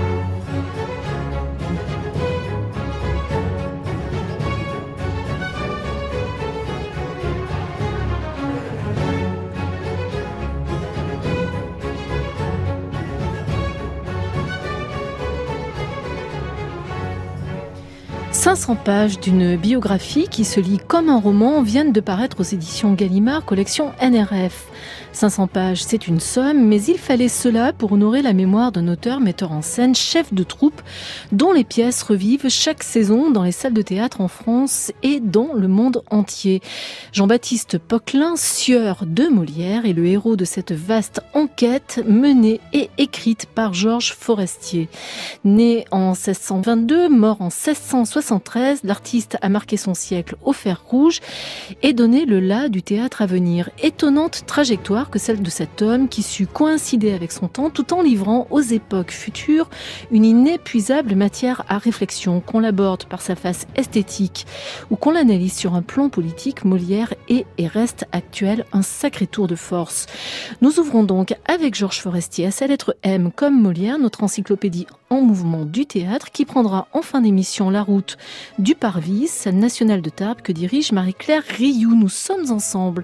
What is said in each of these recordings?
« 500 pages d'une biographie qui se lit comme un roman viennent de paraître aux éditions Gallimard, collection NRF. 500 pages, c'est une somme, mais il fallait cela pour honorer la mémoire d'un auteur, metteur en scène, chef de troupe, dont les pièces revivent chaque saison dans les salles de théâtre en France et dans le monde entier. Jean-Baptiste Poquelin, sieur de Molière, est le héros de cette vaste enquête menée et écrite par Georges Forestier. Né en 1622, mort en 1673, l'artiste a marqué son siècle au fer rouge et donné le la du théâtre à venir. Étonnante trajectoire que celle de cet homme qui sut coïncider avec son temps tout en livrant aux époques futures une inépuisable matière à réflexion, qu'on l'aborde par sa face esthétique ou qu'on l'analyse sur un plan politique, Molière est et reste actuel un sacré tour de force. Nous ouvrons donc avec Georges Forestier à sa lettre M comme Molière, notre encyclopédie en mouvement du théâtre qui prendra en fin d'émission la route du Parvis, scène nationale de Tarbes que dirige Marie-Claire Rioux. Nous sommes ensemble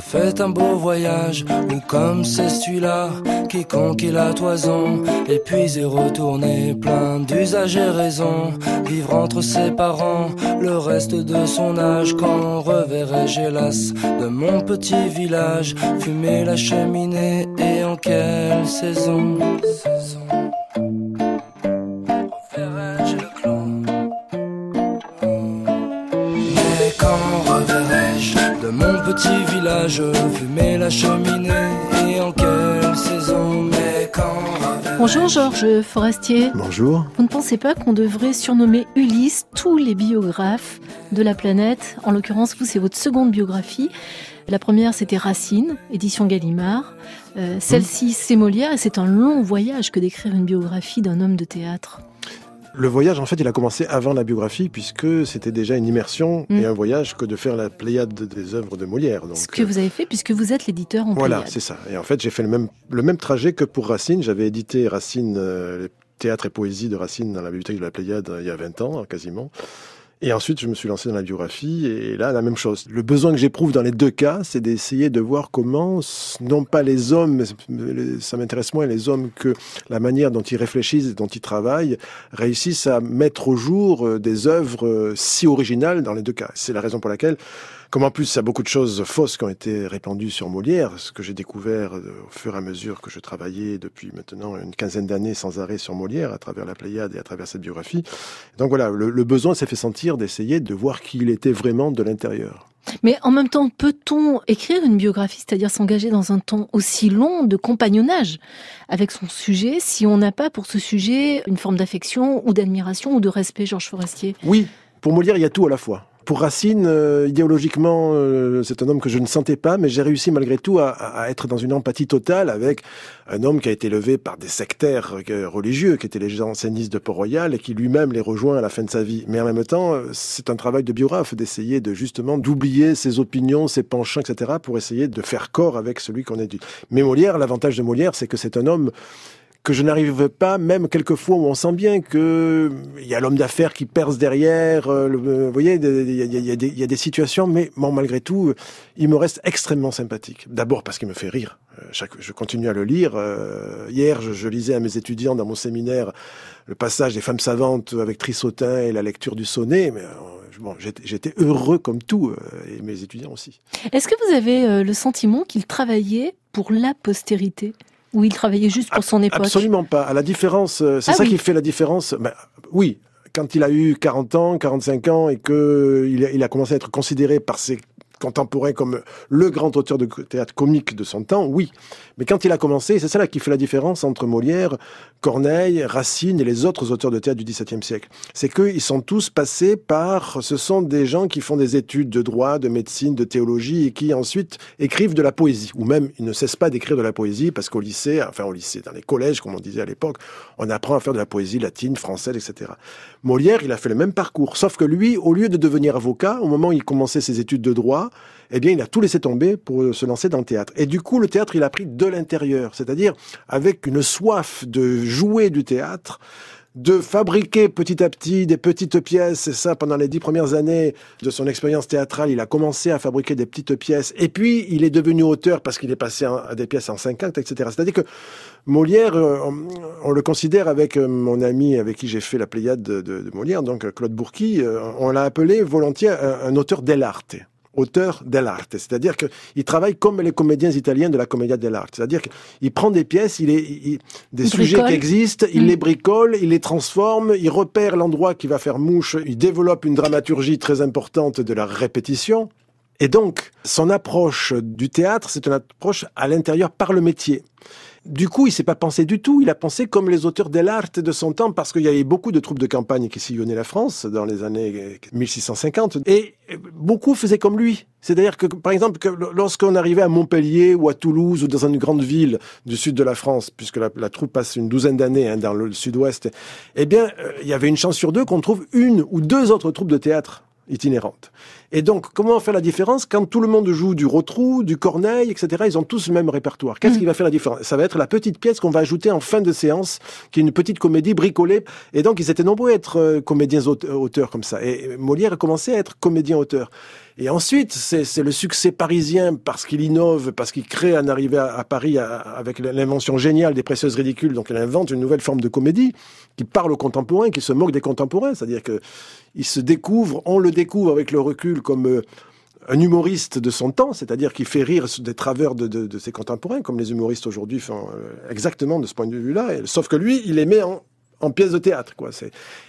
fait un beau voyage, ou comme c'est celui-là qui conquit la toison, et puis est retourné plein d'usages et raisons, vivre entre ses parents, le reste de son âge, quand reverrai-je hélas de mon petit village, fumer la cheminée, et en quelle saison village, fumer la cheminée et en quelle saison, mais quand Bonjour Georges Forestier. Bonjour. Vous ne pensez pas qu'on devrait surnommer Ulysse tous les biographes de la planète? En l'occurrence, vous, c'est votre seconde biographie. La première, c'était Racine, édition Gallimard. Euh, celle-ci, c'est Molière, et c'est un long voyage que d'écrire une biographie d'un homme de théâtre. Le voyage, en fait, il a commencé avant la biographie, puisque c'était déjà une immersion et mm. un voyage que de faire la pléiade des œuvres de Molière. Donc, Ce que vous avez fait, puisque vous êtes l'éditeur en Voilà, c'est ça. Et en fait, j'ai fait le même, le même trajet que pour Racine. J'avais édité Racine, euh, théâtre et poésie de Racine dans la bibliothèque de la Pléiade euh, il y a 20 ans, quasiment. Et ensuite, je me suis lancé dans la biographie, et là, la même chose. Le besoin que j'éprouve dans les deux cas, c'est d'essayer de voir comment, non pas les hommes, ça m'intéresse moins les hommes que la manière dont ils réfléchissent et dont ils travaillent, réussissent à mettre au jour euh, des œuvres euh, si originales dans les deux cas. C'est la raison pour laquelle comme en plus, il y a beaucoup de choses fausses qui ont été répandues sur Molière, ce que j'ai découvert euh, au fur et à mesure que je travaillais depuis maintenant une quinzaine d'années sans arrêt sur Molière, à travers la Pléiade et à travers cette biographie. Donc voilà, le, besoin s'est fait sentir d'essayer de voir qui il était vraiment de l'intérieur. Mais en même temps, peut-on écrire une biographie, c'est-à-dire s'engager dans un temps aussi long de compagnonnage avec son sujet, si on n'a pas pour ce sujet une forme d'affection ou d'admiration ou de respect, Georges Forestier? Oui, pour Molière, il y a tout à la fois. Pour Racine, euh, idéologiquement, euh, c'est un homme que je ne sentais pas, mais j'ai réussi malgré tout à, être dans une empathie totale avec un homme qui a été élevé par des sectaires euh, religieux, qui étaient les jansénistes de Port-Royal, et qui lui-même les rejoint à la fin de sa vie. Mais en même temps, c'est un travail de biographe d'essayer de justement d'oublier ses opinions, ses penchants, etc., pour essayer de faire corps avec celui qu'on est. Mais Molière, l'avantage de Molière, c'est que c'est un homme que je n'arrive pas, même quelquefois où on sent bien que il y a l'homme d'affaires qui perce derrière. Euh, vous voyez, il y, a, des situations, mais bon, malgré tout, il me reste extrêmement sympathique. D'abord parce qu'il me fait rire. Euh, je continue à le lire. Euh, hier, je, lisais à mes étudiants dans mon séminaire le passage des femmes savantes avec Trissotin et la lecture du sonnet. Bon, j'étais heureux comme tout, et mes étudiants aussi. Est-ce que vous avez le sentiment qu'il travaillait pour la postérité? Ou il travaillait juste pour son époque Absolument pas. À la différence, euh, c'est ah ça qui fait la différence. Ben, oui, quand il a eu 40 ans, 45 ans et que il a, il a commencé à être considéré par ses contemporain comme le grand auteur de théâtre comique de son temps, oui. Mais quand il a commencé, c'est ça là qui fait la différence entre Molière, Corneille, Racine et les autres auteurs de théâtre du XVIIe siècle. C'est qu'ils sont tous passés par, ce sont des gens qui font des études de droit, de médecine, de théologie et qui ensuite écrivent de la poésie. Ou même, ils ne cessent pas d'écrire de la poésie parce qu'au lycée, enfin au lycée, dans les collèges, comme on disait à l'époque, on apprend à faire de la poésie latine, française, etc. Molière, il a fait le même parcours. Sauf que lui, au lieu de devenir avocat, au moment où il commençait ses études de droit, eh bien, il a tout laissé tomber pour se lancer dans le théâtre. Et du coup, le théâtre, il a pris de l'intérieur, c'est-à-dire avec une soif de jouer du théâtre, de fabriquer petit à petit des petites pièces. Et ça, pendant les dix premières années de son expérience théâtrale, il a commencé à fabriquer des petites pièces. Et puis, il est devenu auteur parce qu'il est passé à des pièces en cinq actes, etc. C'est-à-dire que Molière, euh, on, le considère avec euh, mon ami avec qui j'ai fait la Pléiade de, Molière, donc Claude Bourqui, euh, on l'a appelé volontiers un, un auteur dell'arte auteur dell'arte, c'est-à-dire qu'il travaille comme les comédiens italiens de la commedia dell'arte, c'est-à-dire qu'il prend des pièces, il est des sujets qui existent, il mm. les bricole, il les transforme, il repère l'endroit qui va faire mouche, il développe une dramaturgie très importante de la répétition. Et donc, son approche du théâtre, c'est une approche à l'intérieur par le métier. Du coup, il s'est pas pensé du tout. Il a pensé comme les auteurs de l'art de son temps, parce qu'il y avait beaucoup de troupes de campagne qui sillonnaient la France dans les années 1650. Et beaucoup faisaient comme lui. C'est-à-dire que, par exemple, lorsqu'on arrivait à Montpellier ou à Toulouse ou dans une grande ville du sud de la France, puisque la, troupe passe une douzaine d'années hein, dans le sud-ouest, eh bien, euh, il y avait une chance sur deux qu'on trouve une ou deux autres troupes de théâtre itinérantes. Et donc, comment faire la différence quand tout le monde joue du Rotrou, du Corneille, etc. Ils ont tous le même répertoire. Qu'est-ce mm. qui va faire la différence? Ça va être la petite pièce qu'on va ajouter en fin de séance, qui est une petite comédie bricolée. Et donc, ils étaient nombreux à être euh, comédiens auteurs comme ça. Et Molière a commencé à être comédien auteur. Et ensuite, c'est le succès parisien parce qu'il innove, parce qu'il crée un arrivée à, Paris avec l'invention géniale des précieuses ridicules. Donc, il invente une nouvelle forme de comédie qui parle aux contemporains, qui se moque des contemporains. C'est-à-dire que il se découvre, on le découvre avec le recul comme euh, un humoriste de son temps, c'est-à-dire qui fait rire des travers de, ses contemporains, comme les humoristes aujourd'hui font euh, exactement de ce point de vue-là. Sauf que lui, il les met en, en pièce de théâtre, quoi.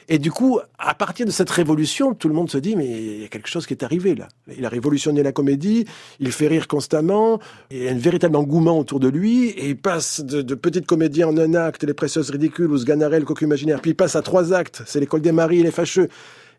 Et du coup, à partir de cette révolution, tout le monde se dit, mais il y a quelque chose qui est arrivé là. Il a révolutionné la comédie, il fait rire constamment, il y a un véritable engouement autour de lui, et il passe de, petites comédies en un acte, Les Précieuses Ridicules ou Sganarelle, le Coq Imaginaire, puis il passe à trois actes, c'est L'École des Maris Les Fâcheux.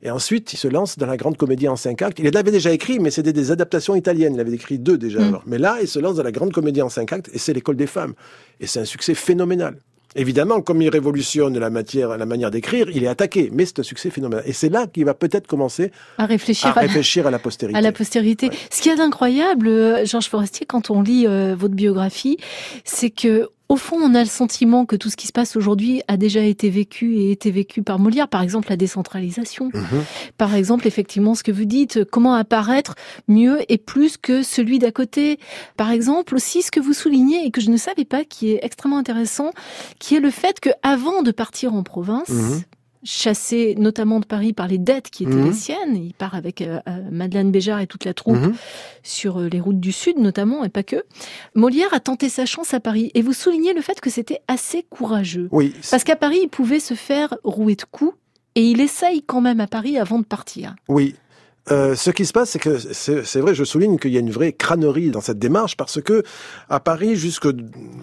Et ensuite, il se lance dans la grande comédie en cinq actes. Il l'avait déjà écrit, mais c'était des adaptations italiennes. Il avait écrit deux déjà. Mm. Mais là, il se lance dans la grande comédie en cinq actes, et c'est l'école des femmes. Et c'est un succès phénoménal. Évidemment, comme il révolutionne la matière, la manière d'écrire, il est attaqué, mais c'est un succès phénoménal. Et c'est là qu'il va peut-être commencer à réfléchir, à, réfléchir à, la, postérité. À la postérité. Ce qui est incroyable, euh, Georges Forestier, quand on lit euh, votre biographie, c'est que au fond, on a le sentiment que tout ce qui se passe aujourd'hui a déjà été vécu et été vécu par Molière. Par exemple, la décentralisation. Mhm. Par exemple, effectivement, ce que vous dites, comment apparaître mieux et plus que celui d'à côté. Par exemple, aussi ce que vous soulignez et que je ne savais pas, qui est extrêmement intéressant, qui est le fait que avant de partir en province, mhm chassé notamment de Paris par les dettes qui étaient mhm. les siennes. Il part avec euh, euh, Madeleine Béjart et toute la troupe mhm. sur euh, les routes du Sud notamment, et pas que. Molière a tenté sa chance à Paris. Et vous soulignez le fait que c'était assez courageux. Oui. Parce qu'à Paris, il pouvait se faire rouer de coups. Et il essaye quand même à Paris avant de partir. Oui, ce qui se passe, c'est que c'est vrai, je souligne qu'il y a une vraie crânerie dans cette démarche parce que à Paris, jusqu'au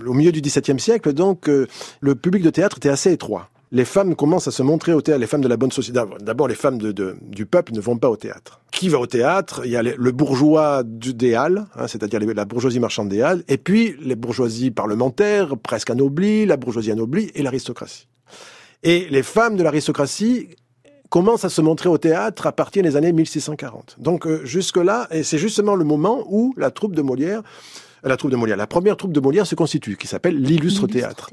milieu du XVIIe siècle, donc le public de théâtre était assez étroit les femmes commencent à se montrer au théâtre, les femmes de la bonne société. D'abord, les femmes du peuple ne vont pas au théâtre. Qui va au théâtre? Il y a le bourgeois du, des hein, c'est-à-dire la bourgeoisie marchande des et puis les bourgeoisies parlementaires, presque anoblies, la bourgeoisie anoblie et l'aristocratie. Et les femmes de l'aristocratie commencent à se montrer au théâtre à partir des années 1640. Donc euh, jusque-là, et c'est justement le moment où la troupe de Molière la troupe de Molière. La première troupe de Molière se constitue, qui s'appelle l'Illustre Théâtre.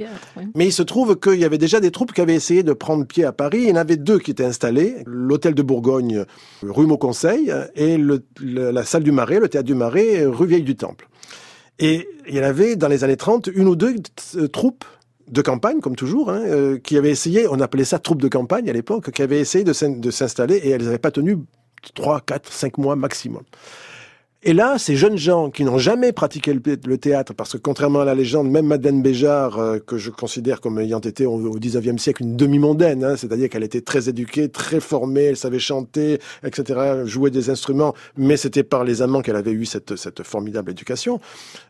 Mais il se trouve qu'il y avait déjà des troupes qui avaient essayé de prendre pied à Paris. Il y en avait deux qui étaient installés, l'Hôtel de Bourgogne, rue Mauconseil, et la salle du Marais, le théâtre du Marais, rue Vieille du Temple. Et il y en avait, dans les années 30, une ou deux euh, troupes de campagne, comme toujours, hein, euh, qui avaient essayé, on appelait ça troupes de campagne à l'époque, qui avaient essayé de s'installer et elles n'avaient pas tenu 3, 4, 5 mois maximum. Et là, ces jeunes gens qui n'ont jamais pratiqué le, théâtre, parce que contrairement à la légende, même Madeleine Béjart, euh, que je considère comme ayant été au XIXe siècle une demi-mondaine, hein, c'est-à-dire qu'elle était très éduquée, très formée, elle savait chanter, etc., jouer des instruments, mais c'était par les amants qu'elle avait eu cette, cette formidable éducation.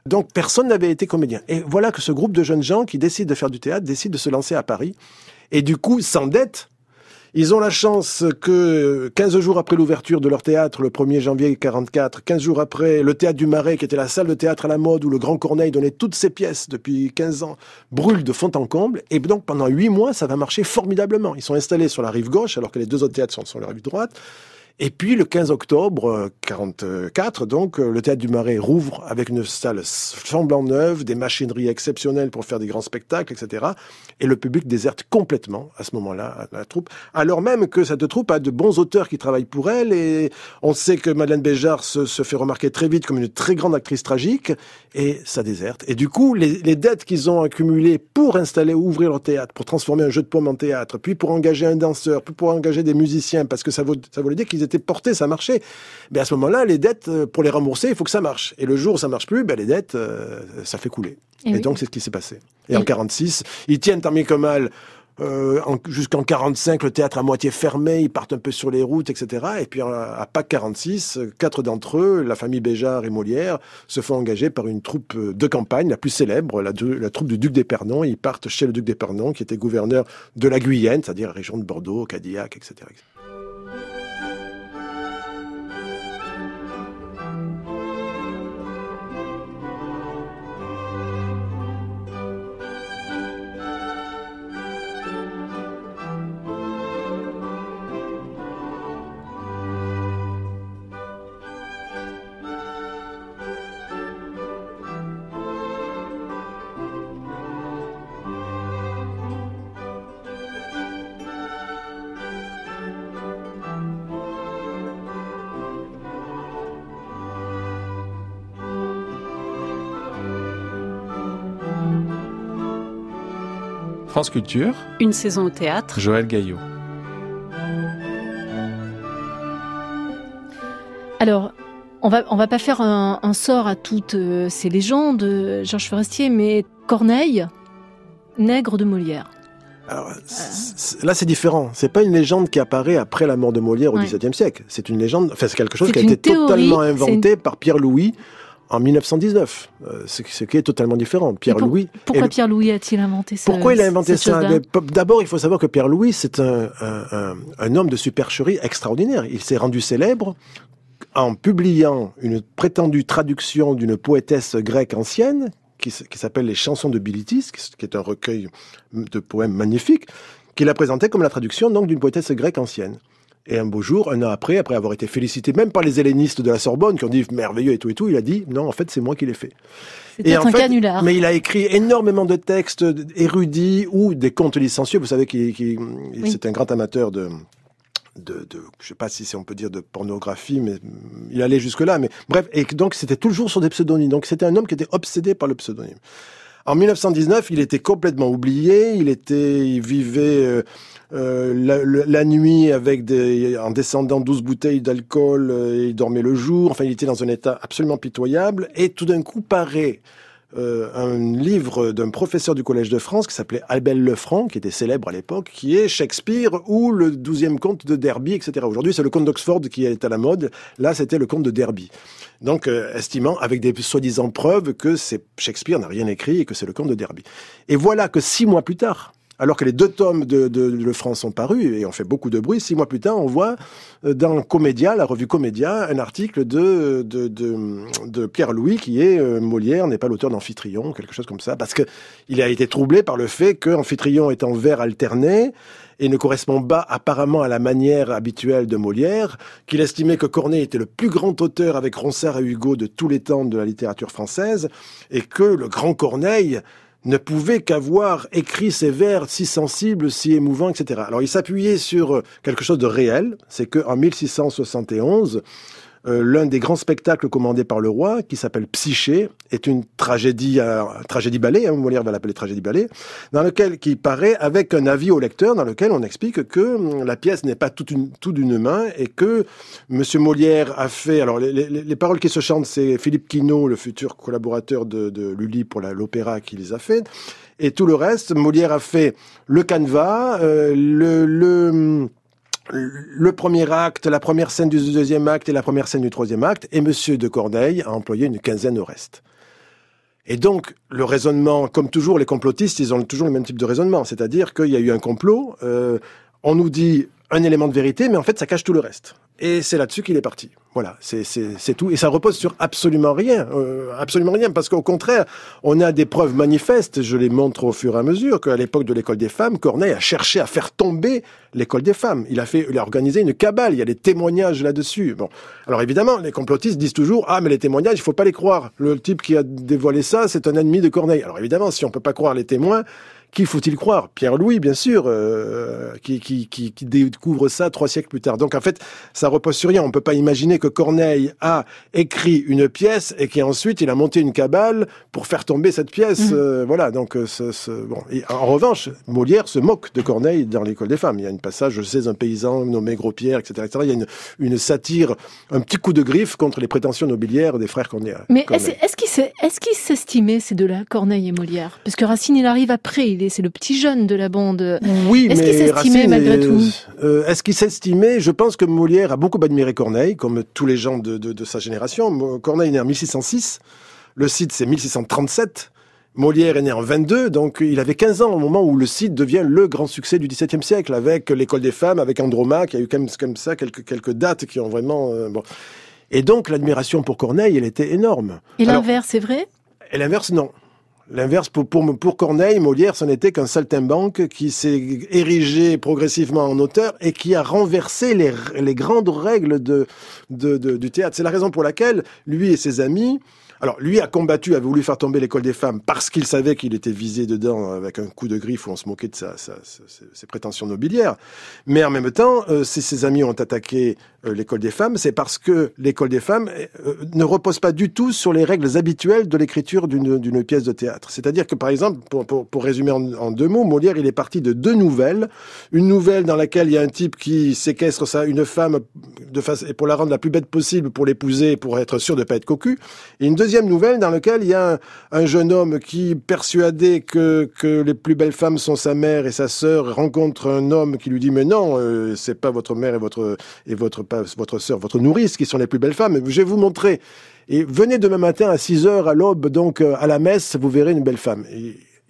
Donc personne n'avait été comédien. Et voilà que ce groupe de jeunes gens qui décident de faire du théâtre décide de se lancer à Paris, et du coup s'endettent ils ont la chance que 15 jours après l'ouverture de leur théâtre, le 1er janvier 44, 15 jours après, le théâtre du Marais, qui était la salle de théâtre à la mode où le Grand Corneille donnait toutes ses pièces depuis 15 ans, brûle de fond en comble. Et donc pendant 8 mois, ça va marcher formidablement. Ils sont installés sur la rive gauche, alors que les deux autres théâtres sont sur la rive droite. Et puis le 15 octobre 44, donc le théâtre du Marais rouvre avec une salle flambant neuve, des machineries exceptionnelles pour faire des grands spectacles, etc. Et le public déserte complètement à ce moment-là la troupe, alors même que cette troupe a de bons auteurs qui travaillent pour elle. Et on sait que Madeleine Béjart se, fait remarquer très vite comme une très grande actrice tragique, et ça déserte. Et du coup, les, dettes qu'ils ont accumulées pour installer, ouvrir leur théâtre, pour transformer un jeu de paume en théâtre, puis pour engager un danseur, puis pour engager des musiciens, parce que ça, vaut, ça voulait dire qu'ils était porté, ça marchait. Mais à ce moment-là, les dettes, euh, pour les rembourser, il faut que ça marche. Et le jour où ça marche plus, ben, les dettes, euh, ça fait couler. Et, donc, c'est ce qui s'est passé. Et, en 46, ils tiennent tant bien que mal euh, jusqu'en 45, le théâtre à moitié fermé, ils partent un peu sur les routes, etc. Et puis à Pâques 46, quatre d'entre eux, la famille Béjart et Molière, se font engager par une troupe de campagne, la plus célèbre, la, la troupe du duc d'Épernon. Ils partent chez le duc d'Épernon, qui était gouverneur de la Guyenne, c'est-à-dire la région de Bordeaux, Cadillac, etc. France Culture. Une saison au théâtre. Joël Gaillot. Alors, on va, on va pas faire un, sort à toutes euh, ces légendes, Georges Forestier, mais Corneille, nègre de Molière. Alors, là, c'est différent. C'est pas une légende qui apparaît après la mort de Molière au XVIIe siècle. C'est une légende, enfin, c'est quelque chose qui a été totalement inventé par Pierre Louis en 1919, euh, ce, qui est totalement différent. Pierre-Louis. pourquoi Pierre-Louis a-t-il inventé ça Pourquoi il a inventé ça? D'abord, il faut savoir que Pierre-Louis, c'est un, un, homme de supercherie extraordinaire. Il s'est rendu célèbre en publiant une prétendue traduction d'une poétesse grecque ancienne qui, qui s'appelle Les Chansons de Bilitis, qui est un recueil de poèmes magnifiques, qu'il a présenté comme la traduction donc d'une poétesse grecque ancienne. Et un beau jour, un an après, après avoir été félicité même par les hellénistes de la Sorbonne qui ont dit merveilleux et tout et tout, il a dit non, en fait, c'est moi qui l'ai fait. Un canular. Mais il a écrit énormément de textes érudits ou des contes licencieux. Vous savez qu'il c'est un grand amateur de, de, de, je sais pas si on peut dire de pornographie, mais il allait jusque là. Mais bref, et donc c'était toujours sur des pseudonymes. Donc c'était un homme qui était obsédé par le pseudonyme. En 1919, il était complètement oublié. Il était, il vivait euh, euh, la, nuit avec des, en descendant 12 bouteilles d'alcool, euh, il dormait le jour. Enfin, il était dans un état absolument pitoyable. Et tout d'un coup paraît euh, un livre d'un professeur du Collège de France qui s'appelait Albert Lefranc, qui était célèbre à l'époque, qui est Shakespeare ou le douzième conte de Derby, etc. Aujourd'hui, c'est le conte d'Oxford qui est à la mode. Là, c'était le conte de Derby. Donc, estimant avec des soi-disant preuves que Shakespeare n'a rien écrit et que c'est le conte de Derby. Et voilà que six mois plus tard, alors que les deux tomes de, de, Le France sont parus et ont fait beaucoup de bruit. Six mois plus tard, on voit euh, dans Comédia, la revue Comédia, un article de, de, de, Pierre Louis qui est euh, Molière n'est pas l'auteur d'Amphitryon, quelque chose comme ça, parce que il a été troublé par le fait qu'Amphitryon est en vers alterné et ne correspond pas apparemment à la manière habituelle de Molière, qu'il estimait que Corneille était le plus grand auteur avec Ronsard et Hugo de tous les temps de la littérature française, et que le grand Corneille ne pouvait qu'avoir écrit ces vers si sensibles, si émouvants, etc. Alors il s'appuyait sur quelque chose de réel, c'est qu'en 1671, euh, l'un des grands spectacles commandés par le roi, qui s'appelle Psyché, est une tragédie, euh, tragédie ballet, hein, Molière va l'appeler tragédie ballet, dans lequel qui paraît avec un avis au lecteur, dans lequel on explique que hum, la pièce n'est pas toute tout d'une main et que Monsieur Molière a fait. Alors les, les, les paroles qui se chantent, c'est Philippe Quinault, le futur collaborateur de, Lully pour l'opéra, qui les a fait. Et tout le reste, Molière a fait le canevas, euh, le, le le premier acte, la première scène du deuxième acte et la première scène du troisième acte, et Monsieur de Corneille a employé une quinzaine au reste. Et donc, le raisonnement, comme toujours, les complotistes, ils ont toujours le même type de raisonnement, c'est-à-dire qu'il y a eu un complot, euh, on nous dit un élément de vérité, mais en fait, ça cache tout le reste. Et c'est là-dessus qu'il est parti. Voilà, c'est tout. Et ça repose sur absolument rien, euh, absolument rien, parce qu'au contraire, on a des preuves manifestes, je les montre au fur et à mesure, qu'à l'époque de l'école des femmes, Corneille a cherché à faire tomber l'école des femmes. Il a fait, il a organisé une cabale, il y a des témoignages là-dessus. Bon. Alors évidemment, les complotistes disent toujours, ah, mais les témoignages, il faut pas les croire. Le type qui a dévoilé ça, c'est un ennemi de Corneille. Alors évidemment, si on peut pas croire les témoins, qui faut-il croire? Pierre-Louis, bien sûr, euh, qui, qui, qui, qui découvre ça trois siècles plus tard. Donc en fait, ça repose sur rien. On peut pas imaginer que Corneille a écrit une pièce et qu'ensuite il a monté une cabale pour faire tomber cette pièce. Euh, voilà. Donc euh, ce, ce- bon. Et en revanche, Molière se moque de Corneille dans l'école des femmes. Il y a une passage, je sais, un paysan nommé Gros-Pierre, etc., etc. Il y a une, une satire, un petit coup de griffe contre les prétentions nobiliaires des frères Corneille. Mais est-ce est-ce qu'ils s'estimaient ces deux-là, Corneille et Molière? Parce que Racine, il arrive après, il est c'est le petit jeune de la bande. Oui, Est-ce qu'il s'estimait malgré tout euh, Est-ce qu'il s'estimait Je pense que Molière a beaucoup admiré Corneille, comme tous les gens de, de, de sa génération. Corneille est né en 1606, le Cid c'est 1637. Molière est né en 22, donc il avait 15 ans au moment où le Cid devient le grand succès du XVIIe siècle, avec l'école des femmes, avec Andromaque, il y a eu comme, comme ça quelques, quelques dates qui ont vraiment... euh, bon. Et donc l'admiration pour Corneille, elle était énorme. Et l'inverse, c'est vrai? et l'inverse, non. L'inverse, pour, pour, pour Corneille, Molière, ce n'était qu'un saltimbanque qui s'est érigé progressivement en auteur et qui a renversé les, les grandes règles de, de, du théâtre. C'est la raison pour laquelle lui et ses amis, alors lui a combattu, a voulu faire tomber l'école des femmes parce qu'il savait qu'il était visé dedans avec un coup de griffe où on se moquait de sa, sa- ses, prétentions nobiliaires. Mais en même temps, euh, ses amis ont attaqué l'école des femmes, c'est parce que l'école des femmes euh, ne repose pas du tout sur les règles habituelles de l'écriture d'une pièce de théâtre. C'est-à-dire que, par exemple, pour, pour, résumer en, deux mots, Molière, il est parti de deux nouvelles. Une nouvelle dans laquelle il y a un type qui séquestre une femme de face, pour la rendre la plus bête possible, pour l'épouser, pour être sûr de pas être cocu. Et une deuxième nouvelle dans laquelle il y a un, un jeune homme qui, persuadé que, que les plus belles femmes sont sa mère et sa sœur, rencontre un homme qui lui dit mais non, euh, c'est pas votre mère et votre et votre pas votre sœur, votre nourrice qui sont les plus belles femmes. Je vais vous montrer. Et venez demain matin à 6 heures à l'aube, donc euh, à la messe, vous verrez une belle femme.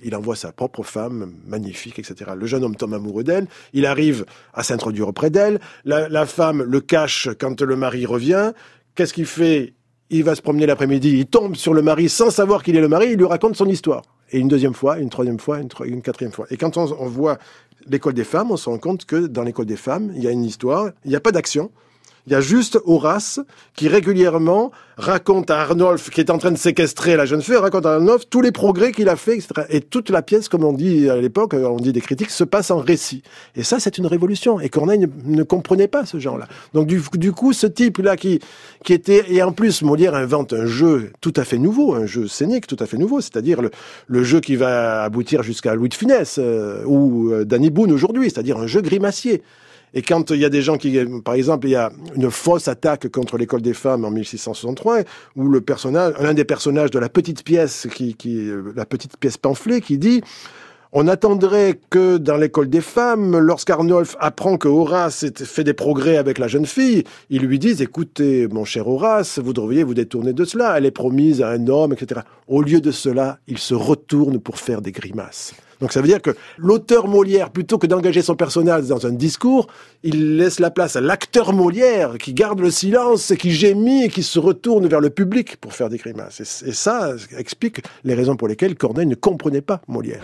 Il envoie sa propre femme, magnifique, etc. Le jeune homme tombe amoureux d'elle. Il arrive à s'introduire auprès d'elle. La, femme le cache quand le mari revient. Qu'est-ce qu'il fait? Il va se promener l'après-midi. Il tombe sur le mari sans savoir qu'il est le mari. Il lui raconte son histoire. Et une deuxième fois, une troisième fois, une, quatrième fois. Et quand on voit l'école des femmes, on se rend compte que dans l'école des femmes, il y a une histoire. Il n'y a pas d'action. Il y a juste Horace qui régulièrement raconte à Arnolphe, qui est en train de séquestrer la jeune fille, raconte à Arnolphe tous les progrès qu'il a fait, etc. Et toute la pièce, comme on dit à l'époque, on dit des critiques, se passe en récit. Et ça, c'est une révolution. Et Corneille ne, comprenait pas ce genre-là. Donc du, coup, ce type-là qui, était... Et en plus, Molière invente un jeu tout à fait nouveau, un jeu scénique tout à fait nouveau, c'est-à-dire le, le jeu qui va aboutir jusqu'à Louis de Funès euh, ou euh, Danny Boone aujourd'hui, c'est-à-dire un jeu grimacier. Et quand il y a des gens qui, par exemple, il y a une fausse attaque contre l'école des femmes en 1663, où le personnage, l'un des personnages de la petite pièce, qui, qui, la petite pièce pamphlet, qui dit on attendrait que dans l'école des femmes, lorsqu'Arnolphe apprend que Horace ait fait des progrès avec la jeune fille, ils lui disent écoutez, mon cher Horace, vous devriez vous détourner de cela. Elle est promise à un homme, etc. Au lieu de cela, il se retourne pour faire des grimaces. Donc ça veut dire que l'auteur Molière, plutôt que d'engager son personnage dans un discours, il laisse la place à l'acteur Molière qui garde le silence, qui gémit et qui se retourne vers le public pour faire des grimaces. Et, et ça explique les raisons pour lesquelles Corneille ne comprenait pas Molière.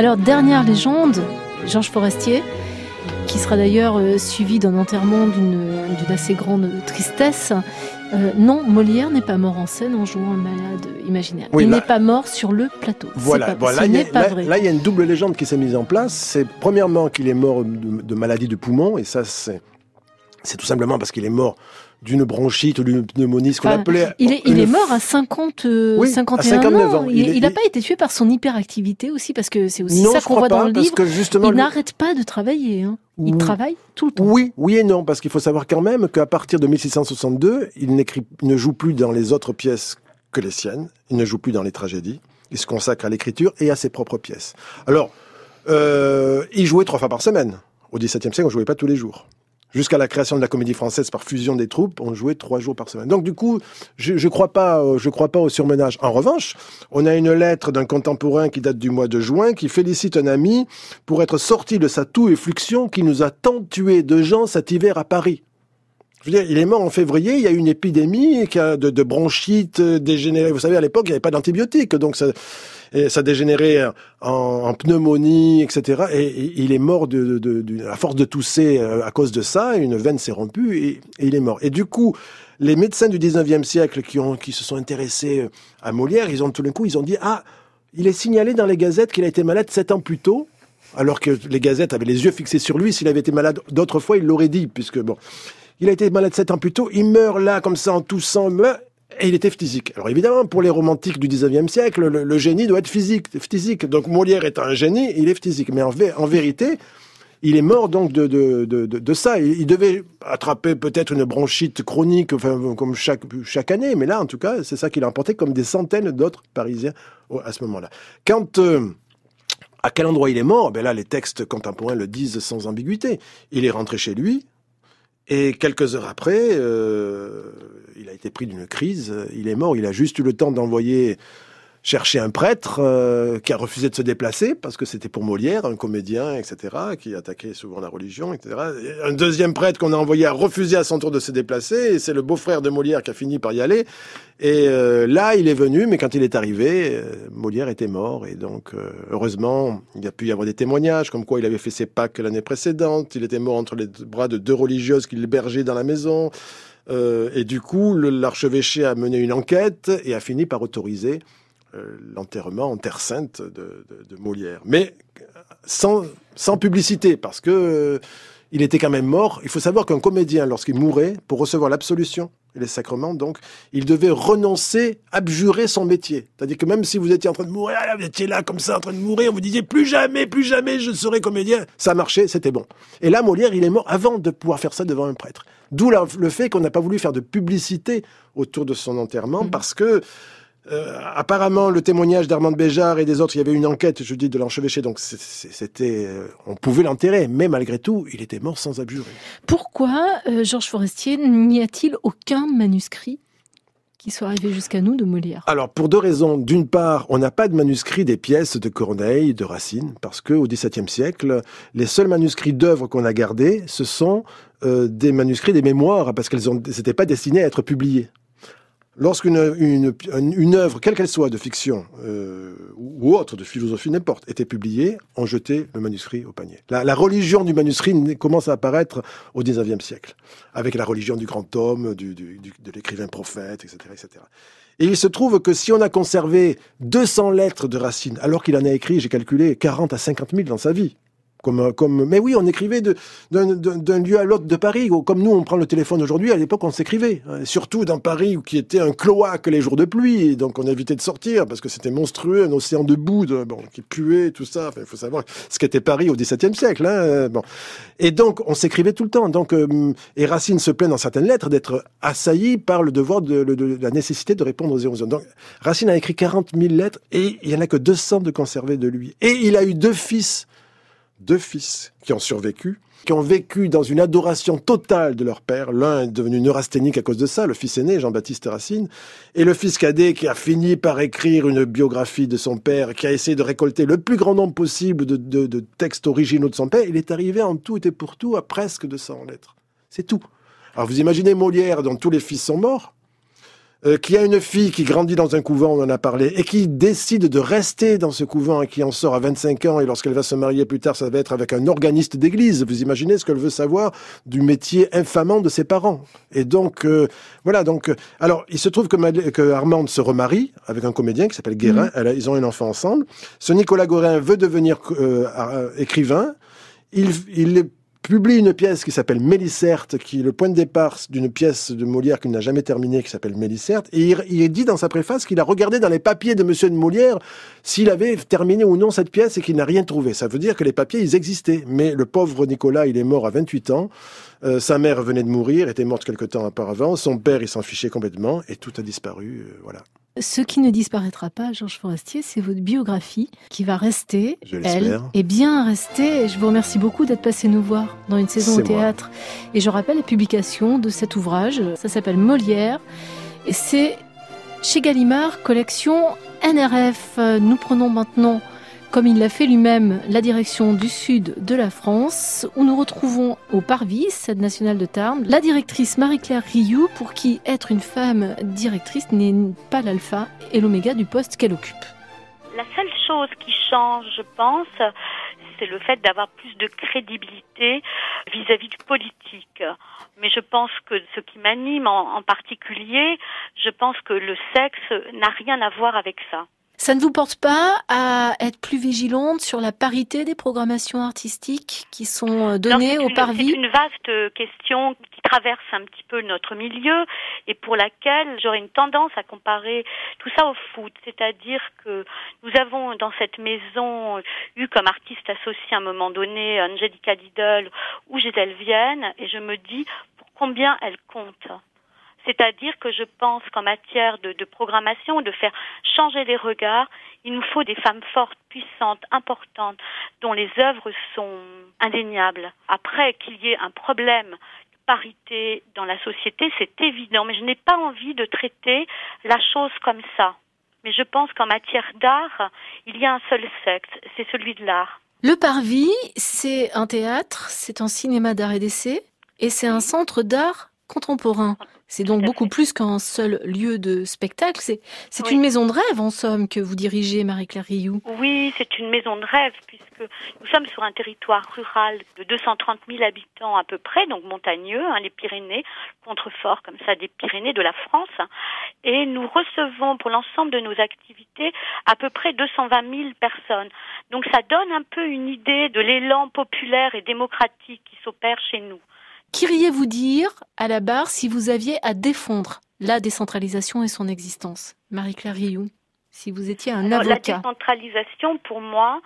Alors, dernière légende, Georges Forestier, qui sera d'ailleurs euh, suivi d'un enterrement d'une assez grande tristesse. Euh, non, Molière n'est pas mort en scène en jouant un malade imaginaire. il n'est pas mort sur le plateau. Voilà, ce n'est pas vrai. Là, il y a une double légende qui s'est mise en place. C'est premièrement qu'il est mort de, de maladie de poumon, et ça, c'est tout simplement parce qu'il est mort d'une bronchite ou d'une pneumonie, ce qu'on appelait. Il est, il est mort à 50, 51 ans. Il n'a pas été tué par son hyperactivité aussi, parce que c'est aussi ça qu'on voit dans le livre. Que justement, il n'arrête pas de travailler. Hein. Il travaille tout le temps. Oui, oui et non, parce qu'il faut savoir quand même qu'à partir de 1662, il, n'écrit, ne joue plus dans les autres pièces que les siennes. Il ne joue plus dans les tragédies. Il se consacre à l'écriture et à ses propres pièces. Alors, euh, il jouait trois fois par semaine. Au XVIIe siècle, on jouait pas tous les jours. Jusqu'à la création de la comédie française par fusion des troupes, on jouait trois jours par semaine. Donc du coup, je ne crois pas, je crois pas au surmenage. En revanche, on a une lettre d'un contemporain qui date du mois de juin qui félicite un ami pour être sorti de sa toux et fluxion qui nous a tant tué de gens cet hiver à Paris. Je veux dire, il est mort en février, il y a eu une épidémie de, bronchite dégénérée. Vous savez, à l'époque, il n'y avait pas d'antibiotiques, donc ça, et ça dégénérait en, pneumonie, etc. Et, il est mort de, de, de, à force de tousser euh, à cause de ça, une veine s'est rompue et, et, il est mort. Et du coup, les médecins du 19e siècle qui, ont, qui se sont intéressés euh, à Molière, ils ont tout d'un coup, ils ont dit, ah, il est signalé dans les gazettes qu'il a été malade sept ans plus tôt, alors que les gazettes avaient les yeux fixés sur lui. S'il avait été malade d'autres fois, il l'aurait dit, puisque bon, il a été malade sept ans plus tôt, il meurt là comme ça en toussant, et il était physique. Alors évidemment, pour les romantiques du 19e siècle, le, génie doit être physique. Donc Molière est un génie, il est physique. Mais en, vérité, il est mort donc de, ça. Il, devait attraper peut-être une bronchite chronique, enfin, comme chaque, chaque année, mais là, en tout cas, c'est ça qu'il a emporté comme des centaines d'autres Parisiens à ce moment-là. Quand... Euh, à quel endroit il est mort? Ben là, les textes contemporains le disent sans ambiguïté. Il est rentré chez lui, et quelques heures après, euh, il a été pris d'une crise. Il est mort. Il a juste eu le temps d'envoyer chercher un prêtre euh, qui a refusé de se déplacer parce que c'était pour Molière, un comédien, etc., qui attaquait souvent la religion, etc. un deuxième prêtre qu'on a envoyé a refusé à son tour de se déplacer et c'est le beau-frère de Molière qui a fini par y aller. Et euh, là, il est venu, mais quand il est arrivé, euh, Molière était mort et donc heureusement, il a pu y avoir des témoignages comme quoi il avait fait ses Pâques l'année précédente. Il était mort entre les bras de deux religieuses qui l'hébergeaient dans la maison. et du coup, l'archevêché a mené une enquête et a fini par autoriser euh, l'enterrement en Terre Sainte de, Molière. Mais sans, sans publicité, parce que euh, il était quand même mort. Il faut savoir qu'un comédien, lorsqu'il mourait, pour recevoir l'absolution et les sacrements, donc, il devait renoncer, abjurer son métier. C'est-à-dire que même si vous étiez en train de mourir, vous étiez là comme ça, en train de mourir, vous disiez plus jamais, plus jamais je serai comédien. Ça marchait, c'était bon. Et là, Molière, il est mort avant de pouvoir faire ça devant un prêtre. D'où le fait qu'on n'a pas voulu faire de publicité autour de son enterrement, mmh. parce que euh, apparemment, le témoignage d'Armand Béjart et des autres, il y avait une enquête, je dis, de l'enchevêché, donc c'était, euh, on pouvait l'enterrer, mais malgré tout, il était mort sans abjurer. Pourquoi, euh, Georges Forestier, n'y a-t-il aucun manuscrit qui soit arrivé jusqu'à nous de Molière? Alors pour deux raisons. D'une part, on n'a pas de manuscrit des pièces de Corneille, de Racine, parce que au XVIIe siècle, les seuls manuscrits d'œuvres qu'on a gardés, ce sont des manuscrits des mémoires, parce qu'elles n'étaient pas destinées à être publiées. Lorsqu'une une, une, œuvre, quelle qu'elle soit, de fiction euh, ou autre, de philosophie, n'importe, était publiée, on jetait le manuscrit au panier. La, la, religion du manuscrit commence à apparaître au XIXe siècle, avec la religion du grand homme, du, du, du, de l'écrivain prophète, etc., etc. Et il se trouve que si on a conservé 200 lettres de Racine, alors qu'il en a écrit, j'ai calculé, 40 à 50 000 dans sa vie, comme, comme, mais oui, on écrivait d'un lieu à l'autre de Paris. Comme nous, on prend le téléphone aujourd'hui. À l'époque, on s'écrivait. Hein. Surtout dans Paris, qui était un cloaque les jours de pluie. Donc, on évitait de sortir parce que c'était monstrueux, un océan de boue, bon, qui puait, tout ça. Il faut savoir ce qu'était Paris au XVIIe siècle. Hein. Et donc, on s'écrivait tout le temps. Donc, euh, et Racine se plaint dans certaines lettres d'être assailli par le devoir de, la nécessité de répondre aux émotions. Donc, Racine a écrit 40 000 lettres et il y en a que 200 de conservées de lui. Et il a eu deux fils deux fils qui ont survécu, qui ont vécu dans une adoration totale de leur père. L'un est devenu neurasthénique à cause de ça, le fils aîné, Jean-Baptiste Racine, et le fils cadet qui a fini par écrire une biographie de son père, qui a essayé de récolter le plus grand nombre possible de, textes originaux de son père. Il est arrivé en tout et pour tout à presque 200 lettres. C'est tout. Alors vous imaginez Molière dont tous les fils sont morts, euh, qui a une fille qui grandit dans un couvent, on en a parlé, et qui décide de rester dans ce couvent et qui en sort à 25 ans, et lorsqu'elle va se marier plus tard, ça va être avec un organiste d'église. Vous imaginez ce qu'elle veut savoir du métier infamant de ses parents. Et donc, euh, voilà, donc, euh, alors, il se trouve que, que Armande se remarie avec un comédien qui s'appelle Guérin, mmh. elle ils ont un enfant ensemble. Ce Nicolas Gorin veut devenir écrivain. Il, il publie une pièce qui s'appelle Mélicerte, qui est le point de départ d'une pièce de Molière qu'il n'a jamais terminée, qui s'appelle Mélicerte. Et il, dit dans sa préface qu'il a regardé dans les papiers de Monsieur de Molière s'il avait terminé ou non cette pièce et qu'il n'a rien trouvé. Ça veut dire que les papiers, ils existaient. Mais le pauvre Nicolas, il est mort à 28 ans. Euh, sa mère venait de mourir, était morte quelque temps auparavant. Son père, il s'en fichait complètement et tout a disparu. Euh, voilà. Ce qui ne disparaîtra pas, Georges Forestier, c'est votre biographie qui va rester, elle, et bien rester. je vous remercie beaucoup d'être passé nous voir dans une saison au théâtre. Et je rappelle la publication de cet ouvrage. Ça s'appelle Molière. Et c'est chez Gallimard, collection NRF. Nous prenons maintenant comme il l'a fait lui-même, la direction du sud de la France, où nous retrouvons au Parvis, cette nationale de Tarn, la directrice Marie-Claire Rioux, pour qui être une femme directrice n'est pas l'alpha et l'oméga du poste qu'elle occupe. La seule chose qui change, je pense, c'est le fait d'avoir plus de crédibilité vis-à-vis du politique. Mais je pense que ce qui m'anime en particulier, je pense que le sexe n'a rien à voir avec ça. Ça ne vous porte pas à être plus vigilante sur la parité des programmations artistiques qui sont euh, données au parvis C'est une vaste euh, question qui traverse un petit peu notre milieu et pour laquelle j'aurais une tendance à comparer tout ça au foot. C'est-à-dire que nous avons dans cette maison eu comme artiste associé à un moment donné Angelica Diddle ou Gisèle Vienne et je me dis pour combien elle compte? C'est-à-dire que je pense qu'en matière de, de, programmation, de faire changer les regards, il nous faut des femmes fortes, puissantes, importantes, dont les œuvres sont indéniables. Après qu'il y ait un problème de parité dans la société, c'est évident, mais je n'ai pas envie de traiter la chose comme ça. Mais je pense qu'en matière d'art, il y a un seul sexe, c'est celui de l'art. Le Parvis, c'est un théâtre, c'est un cinéma d'art et d'essai, et c'est un centre d'art contemporain. C'est donc beaucoup plus qu'un seul lieu de spectacle. C'est, c'est une maison de rêve, en somme, que vous dirigez, Marie-Claire Rioux. Oui, c'est une maison de rêve, puisque nous sommes sur un territoire rural de 230 000 habitants à peu près, donc montagneux, hein, les Pyrénées, contreforts comme ça des Pyrénées de la France. Et nous recevons pour l'ensemble de nos activités à peu près 220 000 personnes. Donc ça donne un peu une idée de l'élan populaire et démocratique qui s'opère chez nous. Qu'iriez-vous dire à la barre si vous aviez à défendre la décentralisation et son existence? Marie-Claire Rioux, si vous étiez un avocat. La décentralisation, pour moi,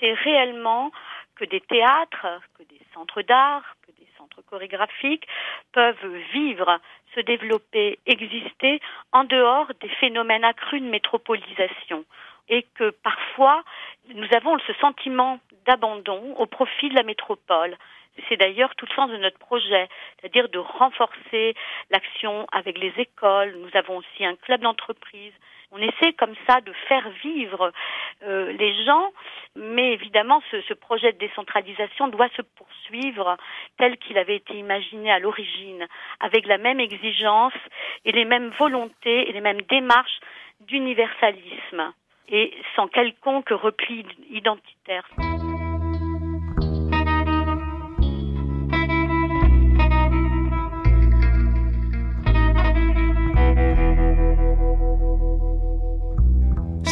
c'est réellement que des théâtres, que des centres d'art, que des centres chorégraphiques peuvent vivre, se développer, exister en dehors des phénomènes accrus de métropolisation. Et que parfois, nous avons ce sentiment d'abandon au profit de la métropole. C'est d'ailleurs tout le sens de notre projet, c'est-à-dire de renforcer l'action avec les écoles. Nous avons aussi un club d'entreprise. On essaie comme ça de faire vivre euh, les gens, mais évidemment ce, ce, projet de décentralisation doit se poursuivre tel qu'il avait été imaginé à l'origine, avec la même exigence et les mêmes volontés et les mêmes démarches d'universalisme et sans quelconque repli identitaire.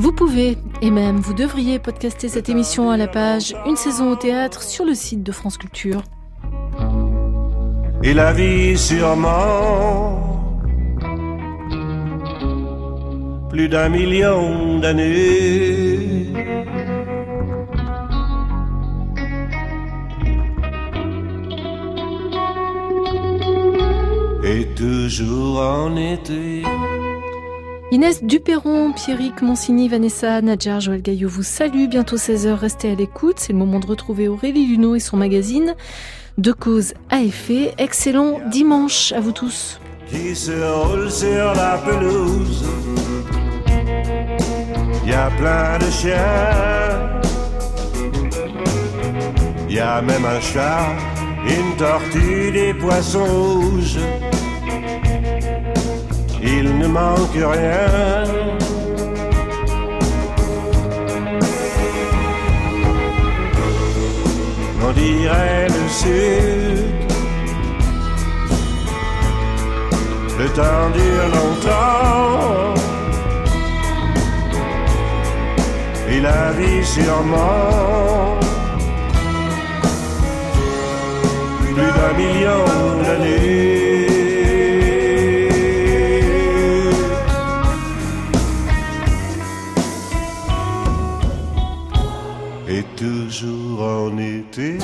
vous pouvez, et même vous devriez podcaster cette émission à la page Une saison au théâtre sur le site de France Culture. Et la vie sûrement plus d'un million d'années. Et toujours en été. Inès Duperron, Pierrick Monsigny, Vanessa Nadjar, Joël Gaillot vous salue. Bientôt 16h, restez à l'écoute. C'est le moment de retrouver Aurélie Luneau et son magazine De cause à effet. Excellent dimanche à vous tous. Qui se roule sur la pelouse. Y a plein de chiens. Y a même un chat, une tortue, des poissons rouges il ne manque rien. On dirait le sud. Le temps dure longtemps. Et la vie sûrement. Plus d'un million d'années. Toujours en été.